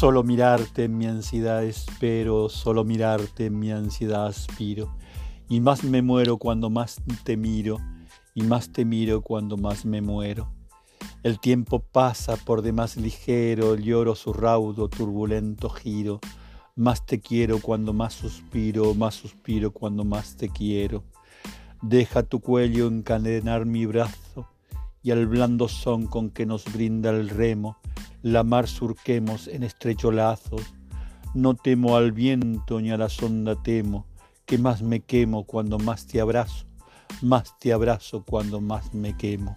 Solo mirarte en mi ansiedad espero, solo mirarte en mi ansiedad aspiro, y más me muero cuando más te miro, y más te miro cuando más me muero. El tiempo pasa por demás ligero, lloro su raudo, turbulento giro. Más te quiero cuando más suspiro, más suspiro cuando más te quiero. Deja tu cuello encadenar mi brazo y al blando son con que nos brinda el remo, la mar surquemos en estrecho lazo. No temo al viento ni a la sonda temo, que más me quemo cuando más te abrazo, más te abrazo cuando más me quemo.